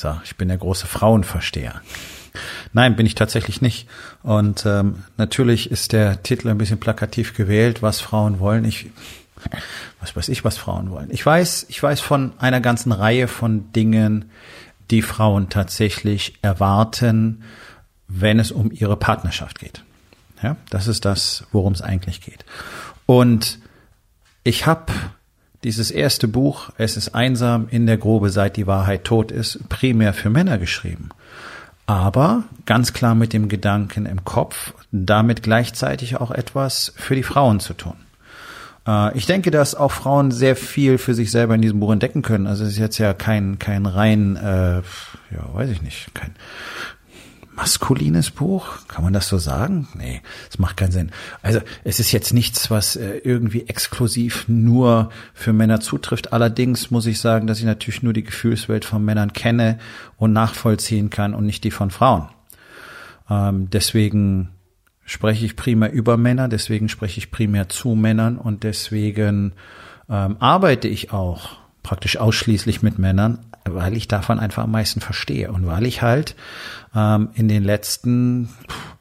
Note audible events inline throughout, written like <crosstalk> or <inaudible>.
So, ich bin der große Frauenversteher. Nein, bin ich tatsächlich nicht. Und ähm, natürlich ist der Titel ein bisschen plakativ gewählt, was Frauen wollen. Ich, was weiß ich, was Frauen wollen. Ich weiß, ich weiß von einer ganzen Reihe von Dingen, die Frauen tatsächlich erwarten, wenn es um ihre Partnerschaft geht. Ja, das ist das, worum es eigentlich geht. Und ich habe dieses erste Buch, Es ist einsam in der Grube, seit die Wahrheit tot ist, primär für Männer geschrieben. Aber ganz klar mit dem Gedanken im Kopf, damit gleichzeitig auch etwas für die Frauen zu tun. Äh, ich denke, dass auch Frauen sehr viel für sich selber in diesem Buch entdecken können. Also es ist jetzt ja kein kein rein, äh, ja, weiß ich nicht, kein maskulines Buch? Kann man das so sagen? Nee, das macht keinen Sinn. Also es ist jetzt nichts, was äh, irgendwie exklusiv nur für Männer zutrifft. Allerdings muss ich sagen, dass ich natürlich nur die Gefühlswelt von Männern kenne und nachvollziehen kann und nicht die von Frauen. Ähm, deswegen spreche ich primär über Männer, deswegen spreche ich primär zu Männern und deswegen ähm, arbeite ich auch praktisch ausschließlich mit Männern, weil ich davon einfach am meisten verstehe und weil ich halt ähm, in den letzten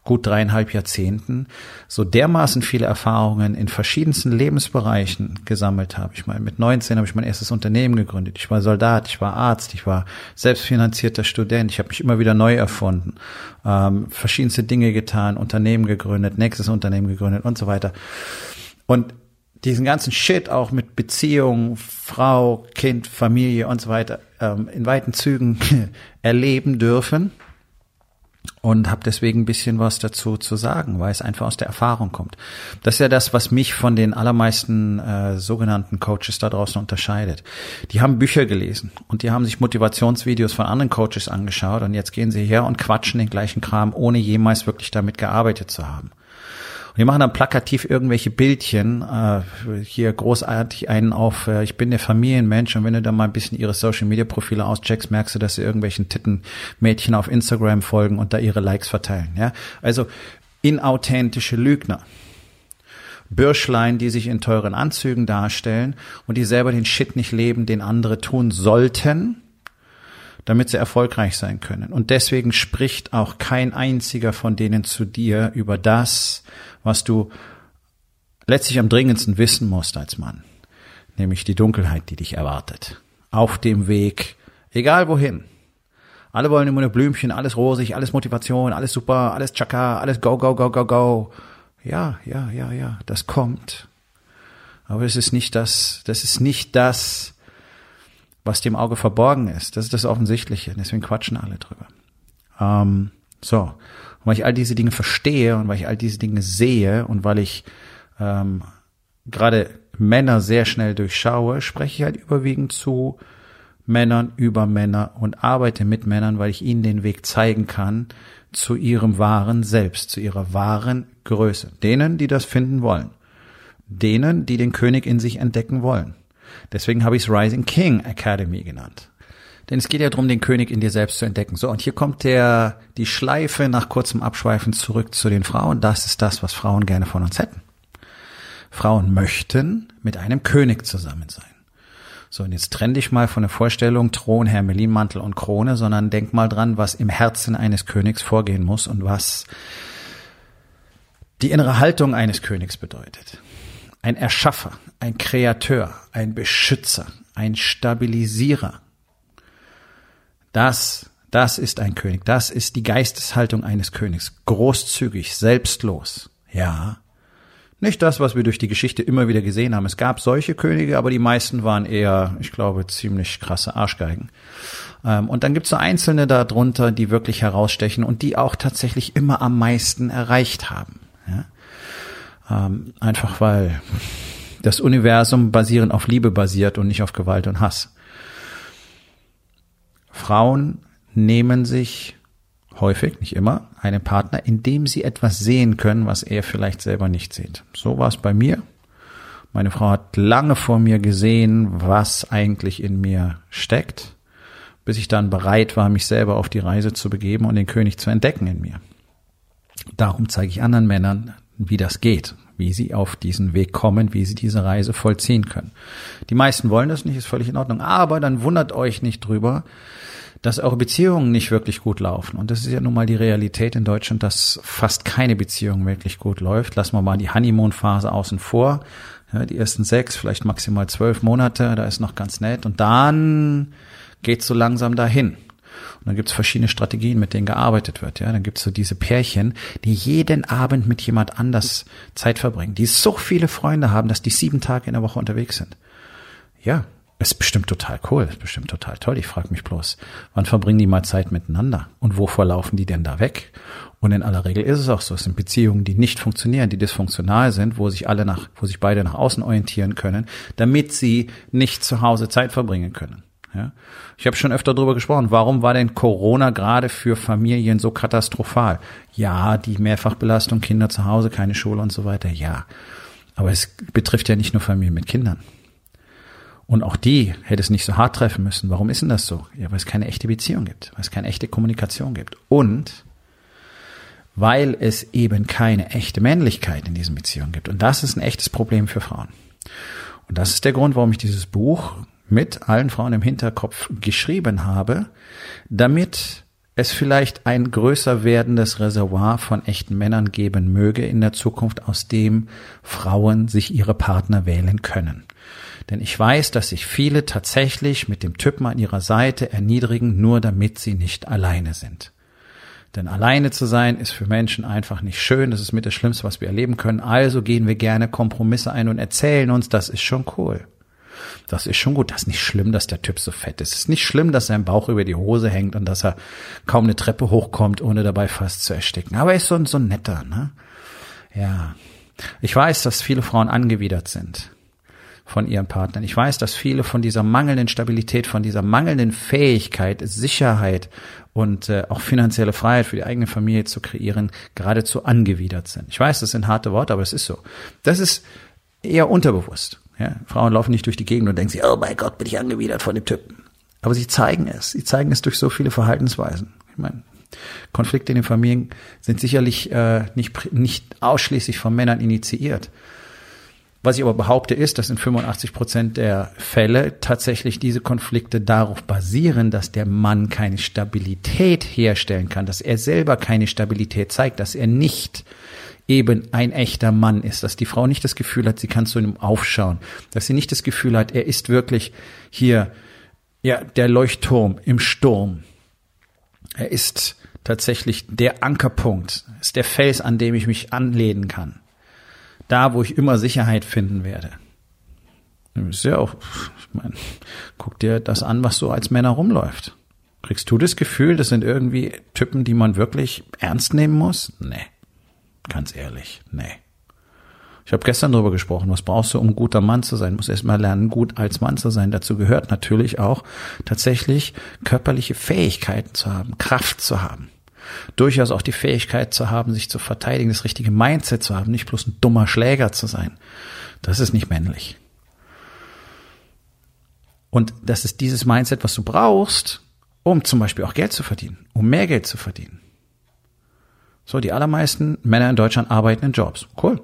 gut dreieinhalb Jahrzehnten so dermaßen viele Erfahrungen in verschiedensten Lebensbereichen gesammelt habe. Ich meine, mit 19 habe ich mein erstes Unternehmen gegründet. Ich war Soldat, ich war Arzt, ich war selbstfinanzierter Student. Ich habe mich immer wieder neu erfunden, ähm, verschiedenste Dinge getan, Unternehmen gegründet, nächstes Unternehmen gegründet und so weiter. Und diesen ganzen Shit auch mit Beziehung, Frau, Kind, Familie und so weiter ähm, in weiten Zügen <laughs> erleben dürfen und habe deswegen ein bisschen was dazu zu sagen, weil es einfach aus der Erfahrung kommt. Das ist ja das, was mich von den allermeisten äh, sogenannten Coaches da draußen unterscheidet. Die haben Bücher gelesen und die haben sich Motivationsvideos von anderen Coaches angeschaut und jetzt gehen sie her und quatschen den gleichen Kram, ohne jemals wirklich damit gearbeitet zu haben. Wir machen dann plakativ irgendwelche Bildchen, äh, hier großartig einen auf, äh, ich bin der Familienmensch und wenn du da mal ein bisschen ihre Social Media Profile auscheckst, merkst du, dass sie irgendwelchen Tittenmädchen auf Instagram folgen und da ihre Likes verteilen. Ja, also inauthentische Lügner. Bürschlein, die sich in teuren Anzügen darstellen und die selber den Shit nicht leben, den andere tun sollten, damit sie erfolgreich sein können. Und deswegen spricht auch kein einziger von denen zu dir über das, was du letztlich am dringendsten wissen musst als Mann, nämlich die Dunkelheit, die dich erwartet. Auf dem Weg, egal wohin. Alle wollen immer nur Blümchen, alles rosig, alles Motivation, alles super, alles Chaka, alles go, go, go, go, go. Ja, ja, ja, ja, das kommt. Aber es ist nicht das, das ist nicht das, was dem Auge verborgen ist. Das ist das Offensichtliche. Deswegen quatschen alle drüber. Ähm, so. Und weil ich all diese Dinge verstehe und weil ich all diese Dinge sehe und weil ich ähm, gerade Männer sehr schnell durchschaue, spreche ich halt überwiegend zu Männern über Männer und arbeite mit Männern, weil ich ihnen den Weg zeigen kann zu ihrem wahren Selbst, zu ihrer wahren Größe. Denen, die das finden wollen. Denen, die den König in sich entdecken wollen. Deswegen habe ich es Rising King Academy genannt. Denn es geht ja darum, den König in dir selbst zu entdecken. So, und hier kommt der, die Schleife nach kurzem Abschweifen zurück zu den Frauen. Das ist das, was Frauen gerne von uns hätten. Frauen möchten mit einem König zusammen sein. So, und jetzt trenn dich mal von der Vorstellung Thron, Hermelinmantel und Krone, sondern denk mal dran, was im Herzen eines Königs vorgehen muss und was die innere Haltung eines Königs bedeutet. Ein Erschaffer, ein Kreateur, ein Beschützer, ein Stabilisierer, das, das ist ein König. Das ist die Geisteshaltung eines Königs. Großzügig, selbstlos. Ja. Nicht das, was wir durch die Geschichte immer wieder gesehen haben. Es gab solche Könige, aber die meisten waren eher, ich glaube, ziemlich krasse Arschgeigen. Ähm, und dann gibt es so Einzelne darunter, die wirklich herausstechen und die auch tatsächlich immer am meisten erreicht haben. Ähm, einfach weil das Universum basierend auf Liebe basiert und nicht auf Gewalt und Hass. Frauen nehmen sich häufig, nicht immer, einen Partner, indem sie etwas sehen können, was er vielleicht selber nicht sieht. So war es bei mir. Meine Frau hat lange vor mir gesehen, was eigentlich in mir steckt, bis ich dann bereit war, mich selber auf die Reise zu begeben und den König zu entdecken in mir. Darum zeige ich anderen Männern, wie das geht, wie sie auf diesen Weg kommen, wie sie diese Reise vollziehen können. Die meisten wollen das nicht, ist völlig in Ordnung, aber dann wundert euch nicht drüber, dass eure Beziehungen nicht wirklich gut laufen. Und das ist ja nun mal die Realität in Deutschland, dass fast keine Beziehung wirklich gut läuft. Lassen wir mal die Honeymoon-Phase außen vor. Ja, die ersten sechs, vielleicht maximal zwölf Monate, da ist noch ganz nett. Und dann geht's so langsam dahin. Und dann gibt's verschiedene Strategien, mit denen gearbeitet wird. Ja, dann gibt's so diese Pärchen, die jeden Abend mit jemand anders Zeit verbringen, die so viele Freunde haben, dass die sieben Tage in der Woche unterwegs sind. Ja, ist bestimmt total cool, ist bestimmt total toll. Ich frage mich bloß, wann verbringen die mal Zeit miteinander? Und wovor laufen die denn da weg? Und in aller Regel ist es auch so, es sind Beziehungen, die nicht funktionieren, die dysfunktional sind, wo sich alle nach, wo sich beide nach außen orientieren können, damit sie nicht zu Hause Zeit verbringen können. Ja? Ich habe schon öfter darüber gesprochen, warum war denn Corona gerade für Familien so katastrophal? Ja, die Mehrfachbelastung, Kinder zu Hause, keine Schule und so weiter, ja. Aber es betrifft ja nicht nur Familien mit Kindern. Und auch die hätte es nicht so hart treffen müssen. Warum ist denn das so? Ja, weil es keine echte Beziehung gibt, weil es keine echte Kommunikation gibt. Und weil es eben keine echte Männlichkeit in diesen Beziehungen gibt. Und das ist ein echtes Problem für Frauen. Und das ist der Grund, warum ich dieses Buch mit allen Frauen im Hinterkopf geschrieben habe, damit es vielleicht ein größer werdendes Reservoir von echten Männern geben möge in der Zukunft, aus dem Frauen sich ihre Partner wählen können. Denn ich weiß, dass sich viele tatsächlich mit dem Typen an ihrer Seite erniedrigen, nur damit sie nicht alleine sind. Denn alleine zu sein ist für Menschen einfach nicht schön. Das ist mit das Schlimmste, was wir erleben können. Also gehen wir gerne Kompromisse ein und erzählen uns, das ist schon cool. Das ist schon gut. Das ist nicht schlimm, dass der Typ so fett ist. Es ist nicht schlimm, dass sein Bauch über die Hose hängt und dass er kaum eine Treppe hochkommt, ohne dabei fast zu ersticken. Aber er ist so, so ein netter, ne? Ja. Ich weiß, dass viele Frauen angewidert sind von ihren Partnern. Ich weiß, dass viele von dieser mangelnden Stabilität, von dieser mangelnden Fähigkeit, Sicherheit und äh, auch finanzielle Freiheit für die eigene Familie zu kreieren, geradezu angewidert sind. Ich weiß, das sind harte Worte, aber es ist so. Das ist eher unterbewusst. Ja? Frauen laufen nicht durch die Gegend und denken sich, oh mein Gott, bin ich angewidert von dem Typen. Aber sie zeigen es. Sie zeigen es durch so viele Verhaltensweisen. Ich meine, Konflikte in den Familien sind sicherlich äh, nicht, nicht ausschließlich von Männern initiiert. Was ich aber behaupte ist, dass in 85 Prozent der Fälle tatsächlich diese Konflikte darauf basieren, dass der Mann keine Stabilität herstellen kann, dass er selber keine Stabilität zeigt, dass er nicht eben ein echter Mann ist, dass die Frau nicht das Gefühl hat, sie kann zu ihm aufschauen, dass sie nicht das Gefühl hat, er ist wirklich hier, ja, der Leuchtturm im Sturm. Er ist tatsächlich der Ankerpunkt, ist der Fels, an dem ich mich anlehnen kann da, wo ich immer Sicherheit finden werde. ist ja auch, ich meine, guck dir das an, was so als Männer rumläuft. Kriegst du das Gefühl, das sind irgendwie Typen, die man wirklich ernst nehmen muss? Nee. Ganz ehrlich, nee. Ich habe gestern darüber gesprochen, was brauchst du, um guter Mann zu sein? Du musst erstmal lernen, gut als Mann zu sein. Dazu gehört natürlich auch tatsächlich körperliche Fähigkeiten zu haben, Kraft zu haben durchaus auch die Fähigkeit zu haben, sich zu verteidigen, das richtige Mindset zu haben, nicht bloß ein dummer Schläger zu sein. Das ist nicht männlich. Und das ist dieses Mindset, was du brauchst, um zum Beispiel auch Geld zu verdienen, um mehr Geld zu verdienen. So, die allermeisten Männer in Deutschland arbeiten in Jobs. Cool.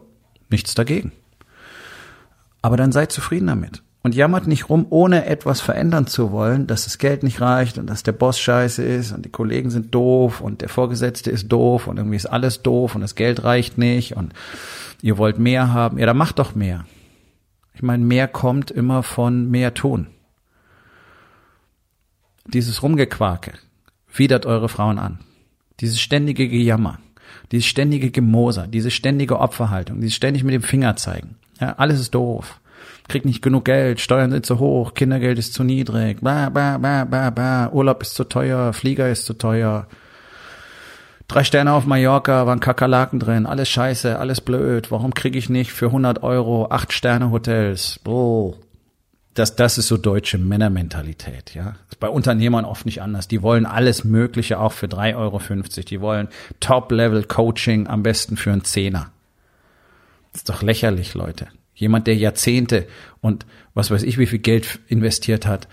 Nichts dagegen. Aber dann seid zufrieden damit und jammert nicht rum, ohne etwas verändern zu wollen, dass das Geld nicht reicht und dass der Boss scheiße ist und die Kollegen sind doof und der Vorgesetzte ist doof und irgendwie ist alles doof und das Geld reicht nicht und ihr wollt mehr haben. Ja, dann macht doch mehr. Ich meine, mehr kommt immer von mehr tun. Dieses Rumgequake widert eure Frauen an. Dieses ständige Gejammer, dieses ständige Gemoser, diese ständige Opferhaltung, dieses ständig mit dem Finger zeigen. Ja, alles ist doof krieg nicht genug Geld, Steuern sind zu hoch, Kindergeld ist zu niedrig, ba, ba, ba, ba, ba, Urlaub ist zu teuer, Flieger ist zu teuer. Drei Sterne auf Mallorca, waren Kakerlaken drin, alles scheiße, alles blöd. Warum kriege ich nicht für 100 Euro acht Sterne Hotels? Oh. Das, das ist so deutsche Männermentalität, ja. Ist bei Unternehmern oft nicht anders. Die wollen alles Mögliche auch für 3,50 Euro. Die wollen Top-Level-Coaching am besten für einen Zehner. Ist doch lächerlich, Leute. Jemand, der Jahrzehnte und was weiß ich, wie viel Geld investiert hat,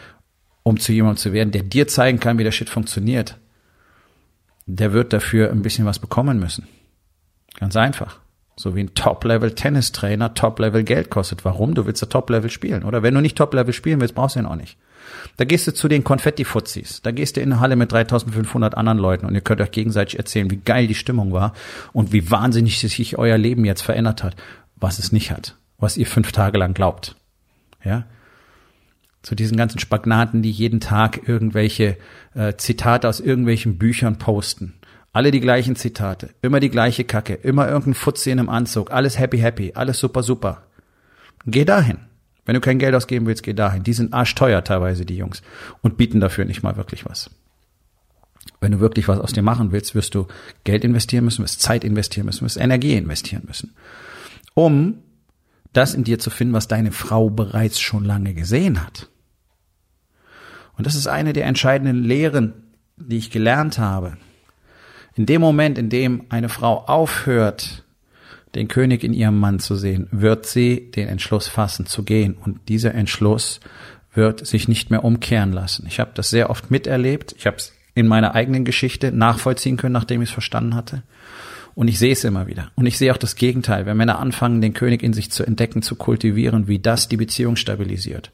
um zu jemandem zu werden, der dir zeigen kann, wie der Shit funktioniert, der wird dafür ein bisschen was bekommen müssen. Ganz einfach. So wie ein Top-Level-Tennistrainer Top-Level Geld kostet. Warum? Du willst ja Top-Level spielen, oder? Wenn du nicht Top-Level spielen willst, brauchst du ihn auch nicht. Da gehst du zu den Konfetti-Fuzis. Da gehst du in eine Halle mit 3500 anderen Leuten und ihr könnt euch gegenseitig erzählen, wie geil die Stimmung war und wie wahnsinnig sich euer Leben jetzt verändert hat, was es nicht hat, was ihr fünf Tage lang glaubt. Ja? Zu diesen ganzen Spagnaten, die jeden Tag irgendwelche äh, Zitate aus irgendwelchen Büchern posten. Alle die gleichen Zitate, immer die gleiche Kacke, immer irgendein Futzi in einem Anzug, alles happy happy, alles super super. Geh dahin. Wenn du kein Geld ausgeben willst, geh dahin. Die sind arschteuer teilweise, die Jungs, und bieten dafür nicht mal wirklich was. Wenn du wirklich was aus dir machen willst, wirst du Geld investieren müssen, wirst Zeit investieren müssen, wirst Energie investieren müssen, um das in dir zu finden, was deine Frau bereits schon lange gesehen hat. Und das ist eine der entscheidenden Lehren, die ich gelernt habe. In dem Moment, in dem eine Frau aufhört, den König in ihrem Mann zu sehen, wird sie den Entschluss fassen zu gehen. Und dieser Entschluss wird sich nicht mehr umkehren lassen. Ich habe das sehr oft miterlebt. Ich habe es in meiner eigenen Geschichte nachvollziehen können, nachdem ich es verstanden hatte. Und ich sehe es immer wieder. Und ich sehe auch das Gegenteil, wenn Männer anfangen, den König in sich zu entdecken, zu kultivieren, wie das die Beziehung stabilisiert.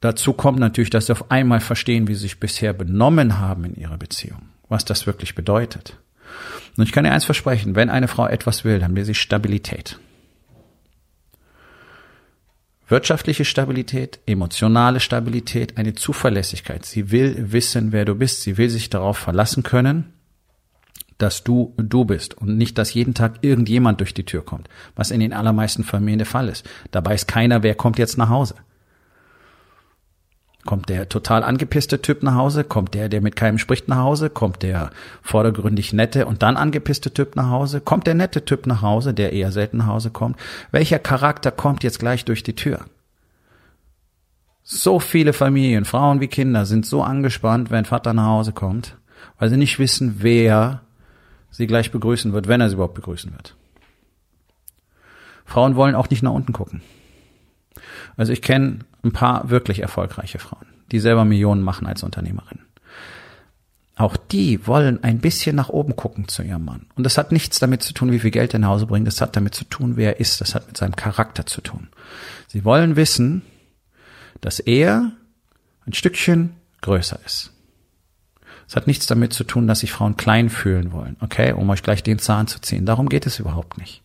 Dazu kommt natürlich, dass sie auf einmal verstehen, wie sie sich bisher benommen haben in ihrer Beziehung, was das wirklich bedeutet. Und ich kann dir eins versprechen, wenn eine Frau etwas will, dann will sie Stabilität. Wirtschaftliche Stabilität, emotionale Stabilität, eine Zuverlässigkeit. Sie will wissen, wer du bist. Sie will sich darauf verlassen können, dass du du bist und nicht, dass jeden Tag irgendjemand durch die Tür kommt, was in den allermeisten Familien der Fall ist. Dabei ist keiner, wer kommt jetzt nach Hause. Kommt der total angepisste Typ nach Hause? Kommt der, der mit keinem spricht nach Hause? Kommt der vordergründig nette und dann angepisste Typ nach Hause? Kommt der nette Typ nach Hause, der eher selten nach Hause kommt? Welcher Charakter kommt jetzt gleich durch die Tür? So viele Familien, Frauen wie Kinder, sind so angespannt, wenn Vater nach Hause kommt, weil sie nicht wissen, wer sie gleich begrüßen wird, wenn er sie überhaupt begrüßen wird. Frauen wollen auch nicht nach unten gucken. Also ich kenne ein paar wirklich erfolgreiche Frauen, die selber Millionen machen als Unternehmerin. Auch die wollen ein bisschen nach oben gucken zu ihrem Mann. Und das hat nichts damit zu tun, wie viel Geld er nach Hause bringt. Das hat damit zu tun, wer er ist. Das hat mit seinem Charakter zu tun. Sie wollen wissen, dass er ein Stückchen größer ist. Es hat nichts damit zu tun, dass sich Frauen klein fühlen wollen, okay, um euch gleich den Zahn zu ziehen. Darum geht es überhaupt nicht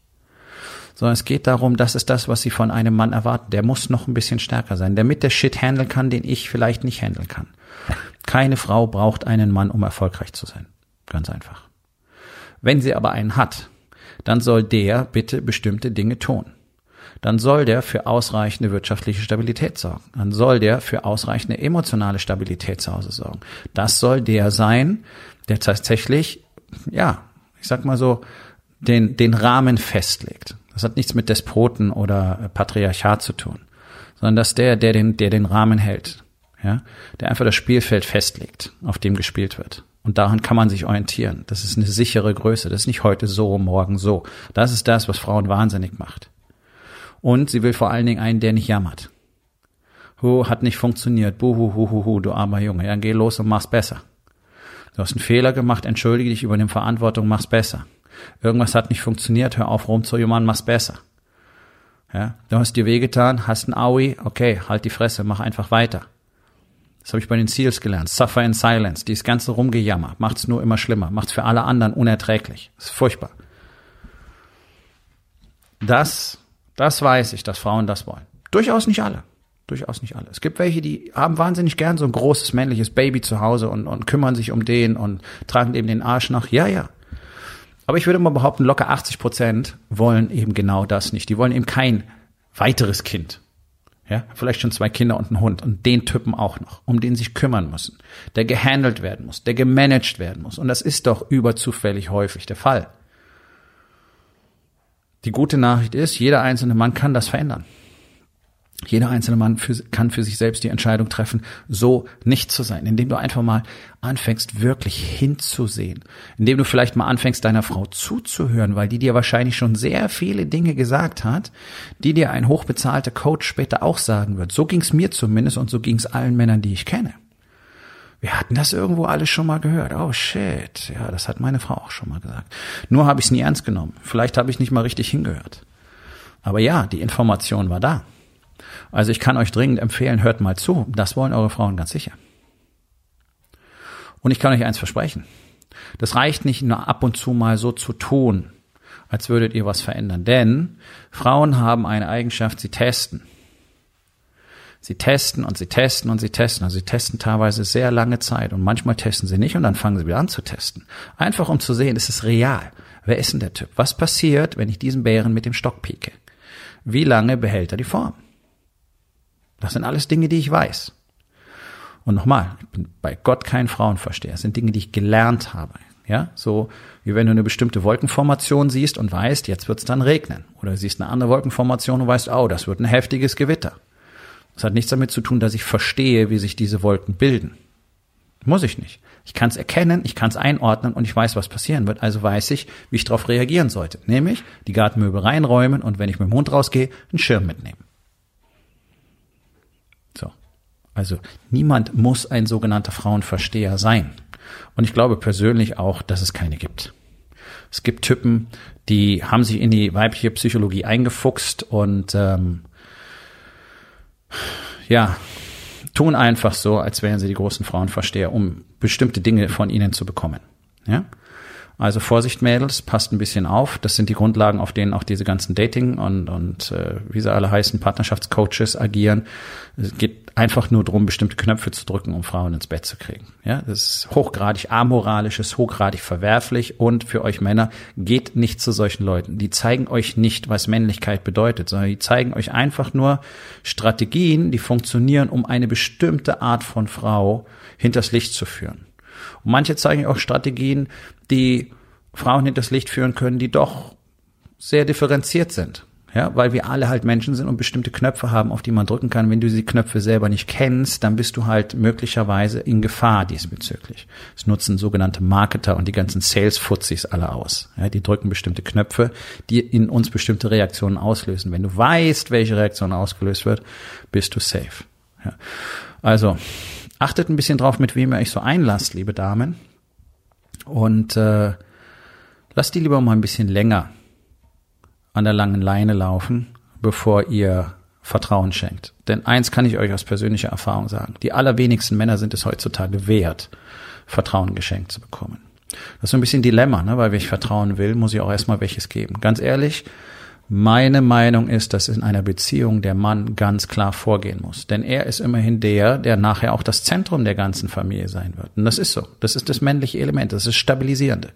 sondern es geht darum, das ist das, was sie von einem Mann erwarten. Der muss noch ein bisschen stärker sein, damit der Shit handeln kann, den ich vielleicht nicht handeln kann. Keine Frau braucht einen Mann, um erfolgreich zu sein. Ganz einfach. Wenn sie aber einen hat, dann soll der bitte bestimmte Dinge tun. Dann soll der für ausreichende wirtschaftliche Stabilität sorgen. Dann soll der für ausreichende emotionale Stabilität zu Hause sorgen. Das soll der sein, der tatsächlich, ja, ich sag mal so, den, den Rahmen festlegt. Das hat nichts mit Despoten oder Patriarchat zu tun, sondern dass der, der den, der den Rahmen hält, ja, der einfach das Spielfeld festlegt, auf dem gespielt wird. Und daran kann man sich orientieren. Das ist eine sichere Größe. Das ist nicht heute so, morgen so. Das ist das, was Frauen wahnsinnig macht. Und sie will vor allen Dingen einen, der nicht jammert. Hu, hat nicht funktioniert. Buhu, hu, hu, du armer Junge. Ja, geh los und mach's besser. Du hast einen Fehler gemacht, entschuldige dich, übernimm Verantwortung, mach's besser. Irgendwas hat nicht funktioniert, hör auf rumzujammern, mach's besser. Ja, du hast dir wehgetan, hast ein Aui, okay, halt die Fresse, mach einfach weiter. Das habe ich bei den Seals gelernt. Suffer in silence. Dieses ganze Rumgejammer macht's nur immer schlimmer, macht's für alle anderen unerträglich. Das ist furchtbar. Das, das weiß ich, dass Frauen das wollen. Durchaus nicht alle. Durchaus nicht alle. Es gibt welche, die haben wahnsinnig gern so ein großes männliches Baby zu Hause und, und kümmern sich um den und tragen dem den Arsch nach. Ja, ja. Aber ich würde mal behaupten, locker 80 Prozent wollen eben genau das nicht. Die wollen eben kein weiteres Kind. Ja, vielleicht schon zwei Kinder und einen Hund und den Typen auch noch, um den sich kümmern müssen, der gehandelt werden muss, der gemanagt werden muss. Und das ist doch überzufällig häufig der Fall. Die gute Nachricht ist, jeder einzelne Mann kann das verändern. Jeder einzelne Mann für, kann für sich selbst die Entscheidung treffen, so nicht zu sein, indem du einfach mal anfängst, wirklich hinzusehen, indem du vielleicht mal anfängst, deiner Frau zuzuhören, weil die dir wahrscheinlich schon sehr viele Dinge gesagt hat, die dir ein hochbezahlter Coach später auch sagen wird. So ging's mir zumindest und so ging's allen Männern, die ich kenne. Wir hatten das irgendwo alles schon mal gehört. Oh shit, ja, das hat meine Frau auch schon mal gesagt. Nur habe ich es nie ernst genommen. Vielleicht habe ich nicht mal richtig hingehört. Aber ja, die Information war da. Also ich kann euch dringend empfehlen, hört mal zu. Das wollen eure Frauen ganz sicher. Und ich kann euch eins versprechen. Das reicht nicht nur ab und zu mal so zu tun, als würdet ihr was verändern. Denn Frauen haben eine Eigenschaft, sie testen. Sie testen und sie testen und sie testen. Also sie testen teilweise sehr lange Zeit und manchmal testen sie nicht und dann fangen sie wieder an zu testen. Einfach um zu sehen, ist es real? Wer ist denn der Typ? Was passiert, wenn ich diesen Bären mit dem Stock pieke? Wie lange behält er die Form? Das sind alles Dinge, die ich weiß. Und nochmal, ich bin bei Gott kein Frauenversteher. Das sind Dinge, die ich gelernt habe. Ja, so wie wenn du eine bestimmte Wolkenformation siehst und weißt, jetzt wird es dann regnen. Oder siehst eine andere Wolkenformation und weißt, oh, das wird ein heftiges Gewitter. Das hat nichts damit zu tun, dass ich verstehe, wie sich diese Wolken bilden. Muss ich nicht. Ich kann es erkennen, ich kann es einordnen und ich weiß, was passieren wird. Also weiß ich, wie ich darauf reagieren sollte. Nämlich die Gartenmöbel reinräumen und wenn ich mit dem Hund rausgehe, einen Schirm mitnehmen. Also niemand muss ein sogenannter Frauenversteher sein. Und ich glaube persönlich auch, dass es keine gibt. Es gibt Typen, die haben sich in die weibliche Psychologie eingefuchst und ähm, ja, tun einfach so, als wären sie die großen Frauenversteher, um bestimmte Dinge von ihnen zu bekommen. Ja? Also Vorsicht, Mädels, passt ein bisschen auf. Das sind die Grundlagen, auf denen auch diese ganzen Dating und, und äh, wie sie alle heißen, Partnerschaftscoaches agieren. Es geht einfach nur darum, bestimmte Knöpfe zu drücken, um Frauen ins Bett zu kriegen. Ja, das ist hochgradig amoralisch, ist hochgradig verwerflich und für euch Männer geht nicht zu solchen Leuten. Die zeigen euch nicht, was Männlichkeit bedeutet, sondern die zeigen euch einfach nur Strategien, die funktionieren, um eine bestimmte Art von Frau hinters Licht zu führen. Und manche zeigen auch Strategien, die Frauen hinters Licht führen können, die doch sehr differenziert sind. Ja, weil wir alle halt Menschen sind und bestimmte Knöpfe haben, auf die man drücken kann. Wenn du diese Knöpfe selber nicht kennst, dann bist du halt möglicherweise in Gefahr diesbezüglich. Das nutzen sogenannte Marketer und die ganzen Sales-Fuzis alle aus. Ja, die drücken bestimmte Knöpfe, die in uns bestimmte Reaktionen auslösen. Wenn du weißt, welche Reaktion ausgelöst wird, bist du safe. Ja. Also, achtet ein bisschen drauf, mit wem ihr euch so einlasst, liebe Damen. Und äh, lasst die lieber mal ein bisschen länger an der langen Leine laufen, bevor ihr Vertrauen schenkt. Denn eins kann ich euch aus persönlicher Erfahrung sagen. Die allerwenigsten Männer sind es heutzutage wert, Vertrauen geschenkt zu bekommen. Das ist so ein bisschen Dilemma, ne? weil wenn ich vertrauen will, muss ich auch erstmal welches geben. Ganz ehrlich, meine Meinung ist, dass in einer Beziehung der Mann ganz klar vorgehen muss. Denn er ist immerhin der, der nachher auch das Zentrum der ganzen Familie sein wird. Und das ist so. Das ist das männliche Element. Das ist stabilisierende.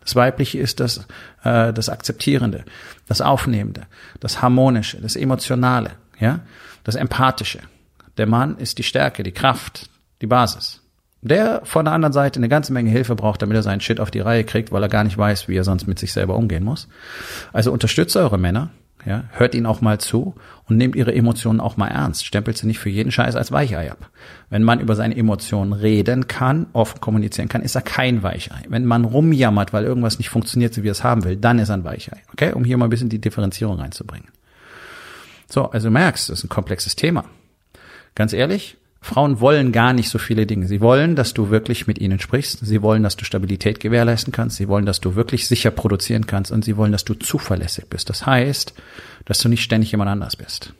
Das Weibliche ist das, äh, das Akzeptierende, das Aufnehmende, das Harmonische, das Emotionale, ja, das Empathische. Der Mann ist die Stärke, die Kraft, die Basis der von der anderen Seite eine ganze Menge Hilfe braucht, damit er seinen Shit auf die Reihe kriegt, weil er gar nicht weiß, wie er sonst mit sich selber umgehen muss. Also unterstützt eure Männer, ja, hört ihnen auch mal zu und nehmt ihre Emotionen auch mal ernst. Stempelt sie nicht für jeden Scheiß als Weichei ab. Wenn man über seine Emotionen reden kann, offen kommunizieren kann, ist er kein Weichei. Wenn man rumjammert, weil irgendwas nicht funktioniert, so wie er es haben will, dann ist er ein Weichei. Okay? Um hier mal ein bisschen die Differenzierung reinzubringen. So, also du merkst, das ist ein komplexes Thema. Ganz ehrlich, Frauen wollen gar nicht so viele Dinge. Sie wollen, dass du wirklich mit ihnen sprichst. Sie wollen, dass du Stabilität gewährleisten kannst. Sie wollen, dass du wirklich sicher produzieren kannst. Und sie wollen, dass du zuverlässig bist. Das heißt, dass du nicht ständig jemand anders bist.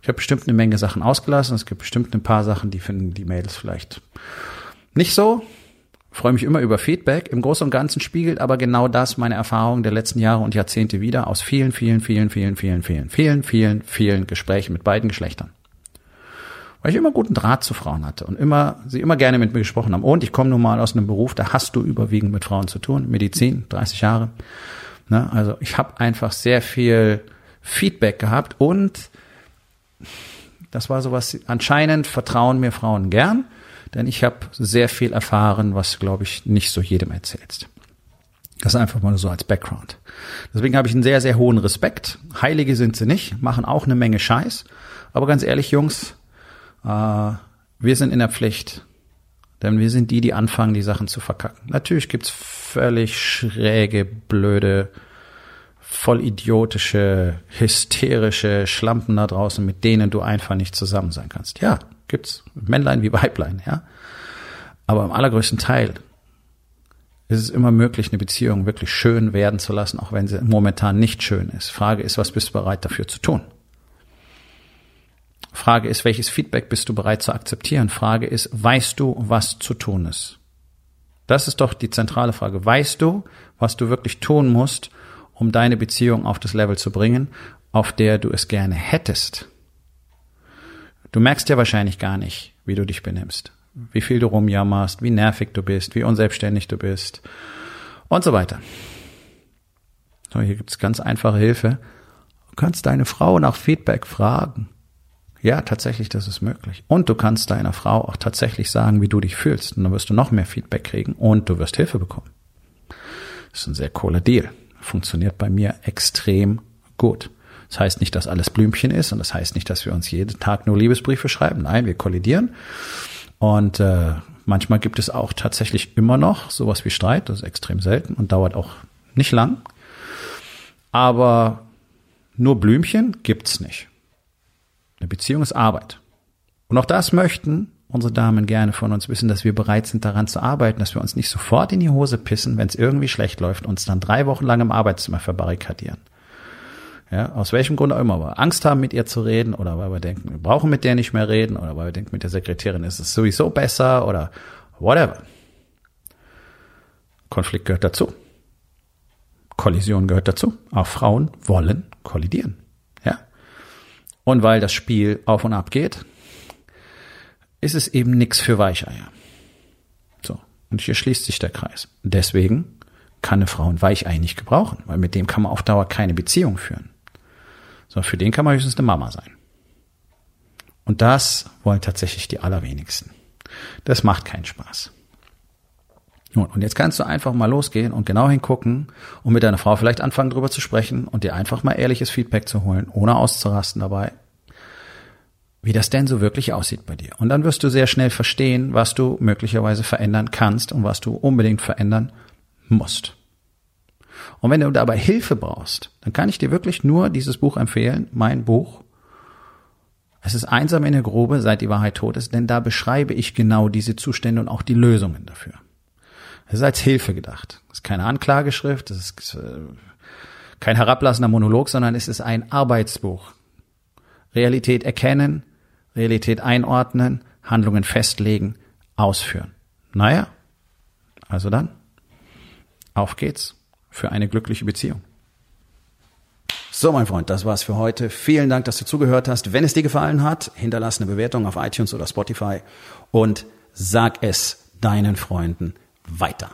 Ich habe bestimmt eine Menge Sachen ausgelassen. Es gibt bestimmt ein paar Sachen, die finden die Mädels vielleicht nicht so. Freue mich immer über Feedback. Im Großen und Ganzen spiegelt aber genau das meine Erfahrung der letzten Jahre und Jahrzehnte wieder aus vielen, vielen, vielen, vielen, vielen, vielen, vielen, vielen, vielen Gesprächen mit beiden Geschlechtern weil ich immer guten Draht zu Frauen hatte und immer sie immer gerne mit mir gesprochen haben. Und ich komme nun mal aus einem Beruf, da hast du überwiegend mit Frauen zu tun, Medizin, 30 Jahre. Ne? Also ich habe einfach sehr viel Feedback gehabt und Das war sowas, anscheinend vertrauen mir Frauen gern, denn ich habe sehr viel erfahren, was, glaube ich, nicht so jedem erzählst. Das einfach mal so als Background. Deswegen habe ich einen sehr, sehr hohen Respekt. Heilige sind sie nicht, machen auch eine Menge Scheiß. Aber ganz ehrlich, Jungs, wir sind in der Pflicht. Denn wir sind die, die anfangen, die Sachen zu verkacken. Natürlich gibt's völlig schräge, blöde, voll idiotische, hysterische Schlampen da draußen, mit denen du einfach nicht zusammen sein kannst. Ja, gibt's. Männlein wie Weiblein, ja. Aber im allergrößten Teil ist es immer möglich, eine Beziehung wirklich schön werden zu lassen, auch wenn sie momentan nicht schön ist. Frage ist, was bist du bereit dafür zu tun? Frage ist, welches Feedback bist du bereit zu akzeptieren? Frage ist, weißt du, was zu tun ist? Das ist doch die zentrale Frage. Weißt du, was du wirklich tun musst, um deine Beziehung auf das Level zu bringen, auf der du es gerne hättest? Du merkst ja wahrscheinlich gar nicht, wie du dich benimmst wie viel du rumjammerst, wie nervig du bist, wie unselbstständig du bist und so weiter. So, hier gibt's ganz einfache Hilfe. Du kannst deine Frau nach Feedback fragen. Ja, tatsächlich, das ist möglich. Und du kannst deiner Frau auch tatsächlich sagen, wie du dich fühlst. Und dann wirst du noch mehr Feedback kriegen und du wirst Hilfe bekommen. Das ist ein sehr cooler Deal. Funktioniert bei mir extrem gut. Das heißt nicht, dass alles Blümchen ist und das heißt nicht, dass wir uns jeden Tag nur Liebesbriefe schreiben. Nein, wir kollidieren. Und äh, manchmal gibt es auch tatsächlich immer noch sowas wie Streit, das ist extrem selten und dauert auch nicht lang. Aber nur Blümchen gibt's nicht. Eine Beziehung ist Arbeit. Und auch das möchten unsere Damen gerne von uns wissen, dass wir bereit sind, daran zu arbeiten, dass wir uns nicht sofort in die Hose pissen, wenn es irgendwie schlecht läuft, uns dann drei Wochen lang im Arbeitszimmer verbarrikadieren. Ja, aus welchem Grund auch immer, weil wir Angst haben, mit ihr zu reden oder weil wir denken, wir brauchen mit der nicht mehr reden oder weil wir denken, mit der Sekretärin ist es sowieso besser oder whatever. Konflikt gehört dazu. Kollision gehört dazu. Auch Frauen wollen kollidieren. Und weil das Spiel auf und ab geht, ist es eben nichts für Weicheier. So. Und hier schließt sich der Kreis. Deswegen kann eine Frau ein Weichei nicht gebrauchen, weil mit dem kann man auf Dauer keine Beziehung führen sondern für den kann man höchstens eine Mama sein. Und das wollen tatsächlich die allerwenigsten. Das macht keinen Spaß. Und jetzt kannst du einfach mal losgehen und genau hingucken und mit deiner Frau vielleicht anfangen drüber zu sprechen und dir einfach mal ehrliches Feedback zu holen, ohne auszurasten dabei, wie das denn so wirklich aussieht bei dir. Und dann wirst du sehr schnell verstehen, was du möglicherweise verändern kannst und was du unbedingt verändern musst. Und wenn du dabei Hilfe brauchst, dann kann ich dir wirklich nur dieses Buch empfehlen, mein Buch. Es ist einsam in der Grube, seit die Wahrheit tot ist, denn da beschreibe ich genau diese Zustände und auch die Lösungen dafür. Es ist als Hilfe gedacht. Es ist keine Anklageschrift, es ist äh, kein herablassender Monolog, sondern es ist ein Arbeitsbuch. Realität erkennen, Realität einordnen, Handlungen festlegen, ausführen. Naja, also dann, auf geht's für eine glückliche Beziehung. So, mein Freund, das war's für heute. Vielen Dank, dass du zugehört hast. Wenn es dir gefallen hat, hinterlass eine Bewertung auf iTunes oder Spotify und sag es deinen Freunden weiter.